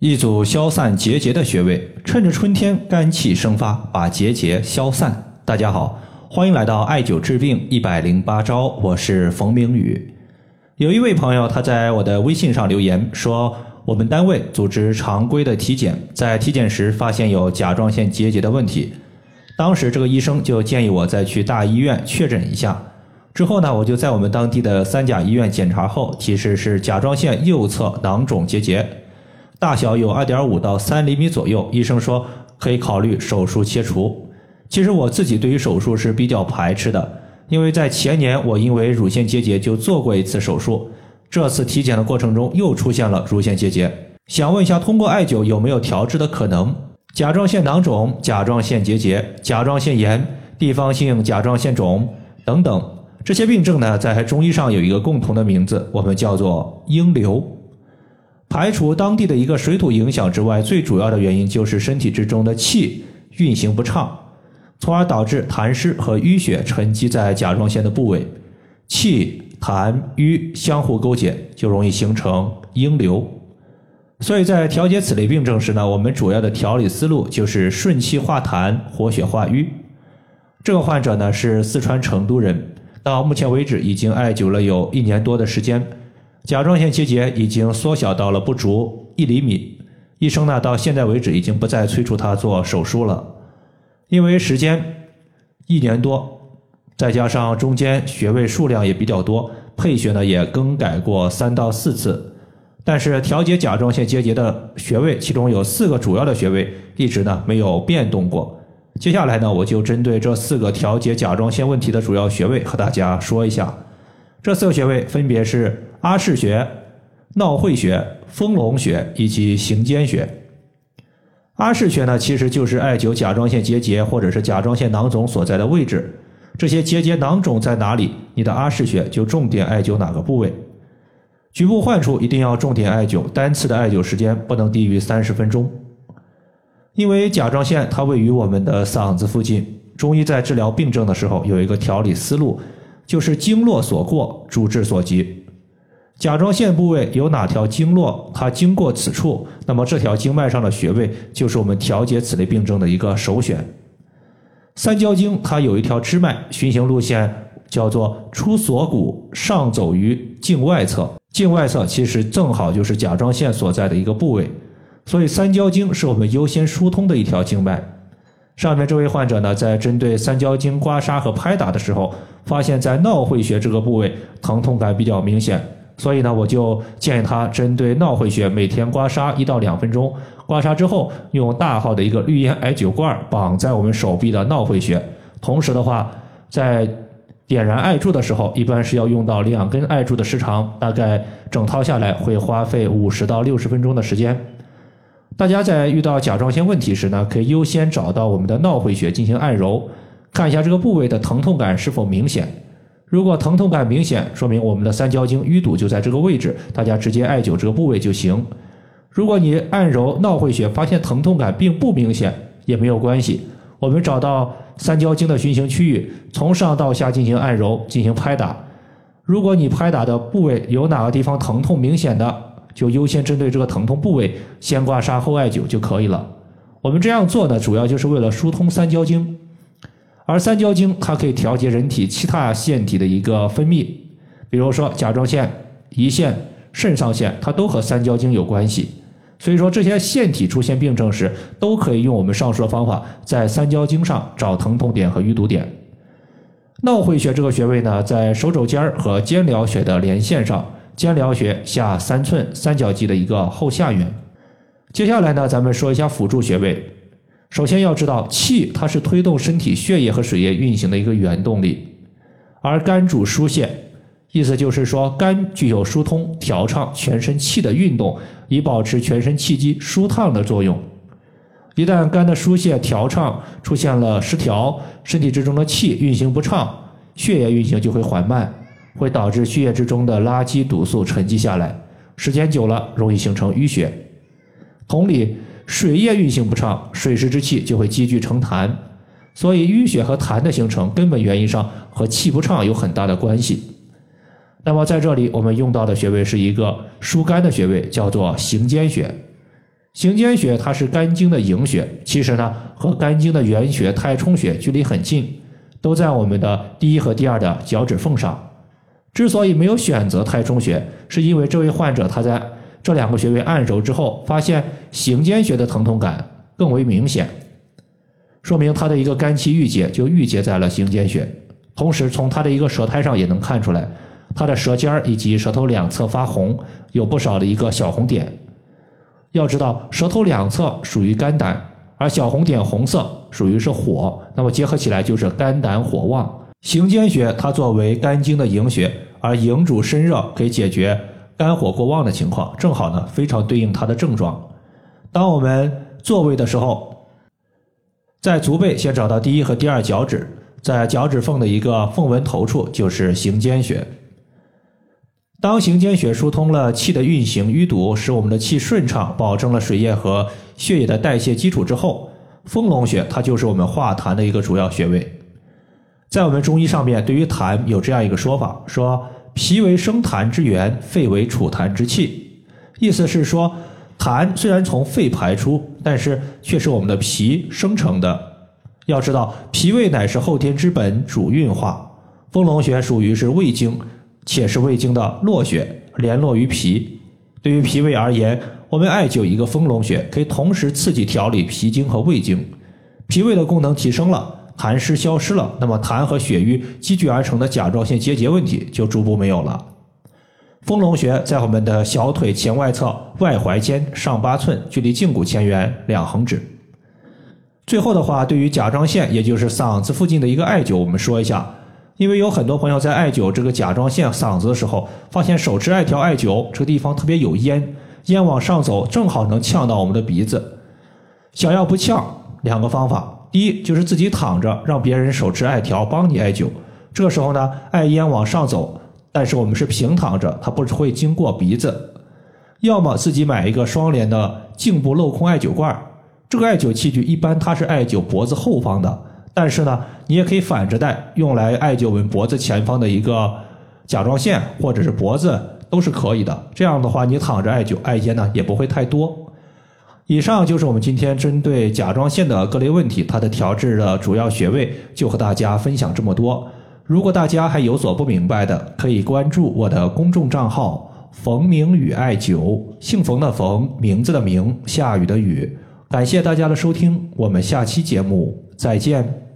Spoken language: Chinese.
一组消散结节的穴位，趁着春天肝气生发，把结节消散。大家好，欢迎来到艾灸治病一百零八招，我是冯明宇。有一位朋友他在我的微信上留言说，我们单位组织常规的体检，在体检时发现有甲状腺结节的问题。当时这个医生就建议我再去大医院确诊一下。之后呢，我就在我们当地的三甲医院检查后，提示是甲状腺右侧囊肿结节。大小有二点五到三厘米左右，医生说可以考虑手术切除。其实我自己对于手术是比较排斥的，因为在前年我因为乳腺结节就做过一次手术，这次体检的过程中又出现了乳腺结节。想问一下，通过艾灸有没有调治的可能？甲状腺囊肿、甲状腺结节、甲状腺炎、地方性甲状腺肿等等这些病症呢，在中医上有一个共同的名字，我们叫做婴瘤。排除当地的一个水土影响之外，最主要的原因就是身体之中的气运行不畅，从而导致痰湿和淤血沉积在甲状腺的部位，气痰瘀相互勾结，就容易形成阴流。所以在调节此类病症时呢，我们主要的调理思路就是顺气化痰、活血化瘀。这个患者呢是四川成都人，到目前为止已经艾灸了有一年多的时间。甲状腺结节已经缩小到了不足一厘米，医生呢到现在为止已经不再催促他做手术了，因为时间一年多，再加上中间穴位数量也比较多，配穴呢也更改过三到四次，但是调节甲状腺结节的穴位，其中有四个主要的穴位一直呢没有变动过。接下来呢，我就针对这四个调节甲状腺问题的主要穴位和大家说一下，这四个穴位分别是。阿是穴、闹会穴、丰隆穴以及行间穴。阿是穴呢，其实就是艾灸甲状腺结节或者是甲状腺囊肿所在的位置。这些结节囊肿在哪里，你的阿是穴就重点艾灸哪个部位。局部患处一定要重点艾灸，单次的艾灸时间不能低于三十分钟。因为甲状腺它位于我们的嗓子附近，中医在治疗病症的时候有一个调理思路，就是经络所过，主治所及。甲状腺部位有哪条经络，它经过此处，那么这条经脉上的穴位就是我们调节此类病症的一个首选。三焦经它有一条支脉，循行路线叫做出锁骨，上走于颈外侧。颈外侧其实正好就是甲状腺所在的一个部位，所以三焦经是我们优先疏通的一条经脉。上面这位患者呢，在针对三焦经刮痧和拍打的时候，发现在闹会穴这个部位疼痛感比较明显。所以呢，我就建议他针对闹会穴每天刮痧一到两分钟，刮痧之后用大号的一个绿烟艾灸罐绑在我们手臂的闹会穴，同时的话，在点燃艾柱的时候，一般是要用到两根艾柱的时长，大概整套下来会花费五十到六十分钟的时间。大家在遇到甲状腺问题时呢，可以优先找到我们的闹会穴进行按揉，看一下这个部位的疼痛感是否明显。如果疼痛感明显，说明我们的三焦经淤堵就在这个位置，大家直接艾灸这个部位就行。如果你按揉闹会穴发现疼痛感并不明显，也没有关系。我们找到三焦经的循行区域，从上到下进行按揉，进行拍打。如果你拍打的部位有哪个地方疼痛明显的，就优先针对这个疼痛部位先刮痧后艾灸就可以了。我们这样做呢，主要就是为了疏通三焦经。而三焦经它可以调节人体其他腺体的一个分泌，比如说甲状腺、胰腺、肾上腺，它都和三焦经有关系。所以说这些腺体出现病症时，都可以用我们上述的方法在三焦经上找疼痛点和淤堵点。闹会穴这个穴位呢，在手肘尖儿和肩髎穴的连线上，肩髎穴下三寸三角肌的一个后下缘。接下来呢，咱们说一下辅助穴位。首先要知道，气它是推动身体血液和水液运行的一个原动力，而肝主疏泄，意思就是说，肝具有疏通、调畅全身气的运动，以保持全身气机舒畅的作用。一旦肝的疏泄调畅出现了失调，身体之中的气运行不畅，血液运行就会缓慢，会导致血液之中的垃圾毒素沉积下来，时间久了容易形成淤血。同理。水液运行不畅，水湿之气就会积聚成痰，所以淤血和痰的形成根本原因上和气不畅有很大的关系。那么在这里我们用到的穴位是一个疏肝的穴位，叫做行间穴。行间穴它是肝经的营穴，其实呢和肝经的原穴太冲穴距离很近，都在我们的第一和第二的脚趾缝上。之所以没有选择太冲穴，是因为这位患者他在这两个穴位按揉之后，发现行间穴的疼痛感更为明显，说明他的一个肝气郁结就郁结在了行间穴。同时，从他的一个舌苔上也能看出来，他的舌尖儿以及舌头两侧发红，有不少的一个小红点。要知道，舌头两侧属于肝胆，而小红点红色属于是火，那么结合起来就是肝胆火旺。行间穴它作为肝经的营穴，而营主身热，可以解决肝火过旺的情况，正好呢非常对应它的症状。当我们坐位的时候，在足背先找到第一和第二脚趾，在脚趾缝的一个缝纹头处就是行间穴。当行间穴疏通了气的运行淤堵，使我们的气顺畅，保证了水液和血液的代谢基础之后，丰隆穴它就是我们化痰的一个主要穴位。在我们中医上面，对于痰有这样一个说法，说脾为生痰之源，肺为储痰之器。意思是说，痰虽然从肺排出，但是却是我们的脾生成的。要知道，脾胃乃是后天之本，主运化。丰隆穴属于是胃经。且是胃经的络穴，联络于脾。对于脾胃而言，我们艾灸一个丰隆穴，可以同时刺激调理脾经和胃经，脾胃的功能提升了，痰湿消失了，那么痰和血瘀积聚而成的甲状腺结节问题就逐步没有了。丰隆穴在我们的小腿前外侧外踝尖上八寸，距离胫骨前缘两横指。最后的话，对于甲状腺，也就是嗓子附近的一个艾灸，我们说一下。因为有很多朋友在艾灸这个甲状腺嗓子的时候，发现手持艾条艾灸这个地方特别有烟，烟往上走，正好能呛到我们的鼻子。想要不呛，两个方法：第一就是自己躺着，让别人手持艾条帮你艾灸。这个时候呢，艾烟往上走，但是我们是平躺着，它不会经过鼻子。要么自己买一个双联的颈部镂空艾灸罐，这个艾灸器具一般它是艾灸脖子后方的。但是呢，你也可以反着戴，用来艾灸我们脖子前方的一个甲状腺或者是脖子都是可以的。这样的话，你躺着艾灸，艾烟呢也不会太多。以上就是我们今天针对甲状腺的各类问题，它的调治的主要穴位，就和大家分享这么多。如果大家还有所不明白的，可以关注我的公众账号“冯明宇艾灸”，姓冯的冯，名字的名，下雨的雨。感谢大家的收听，我们下期节目再见。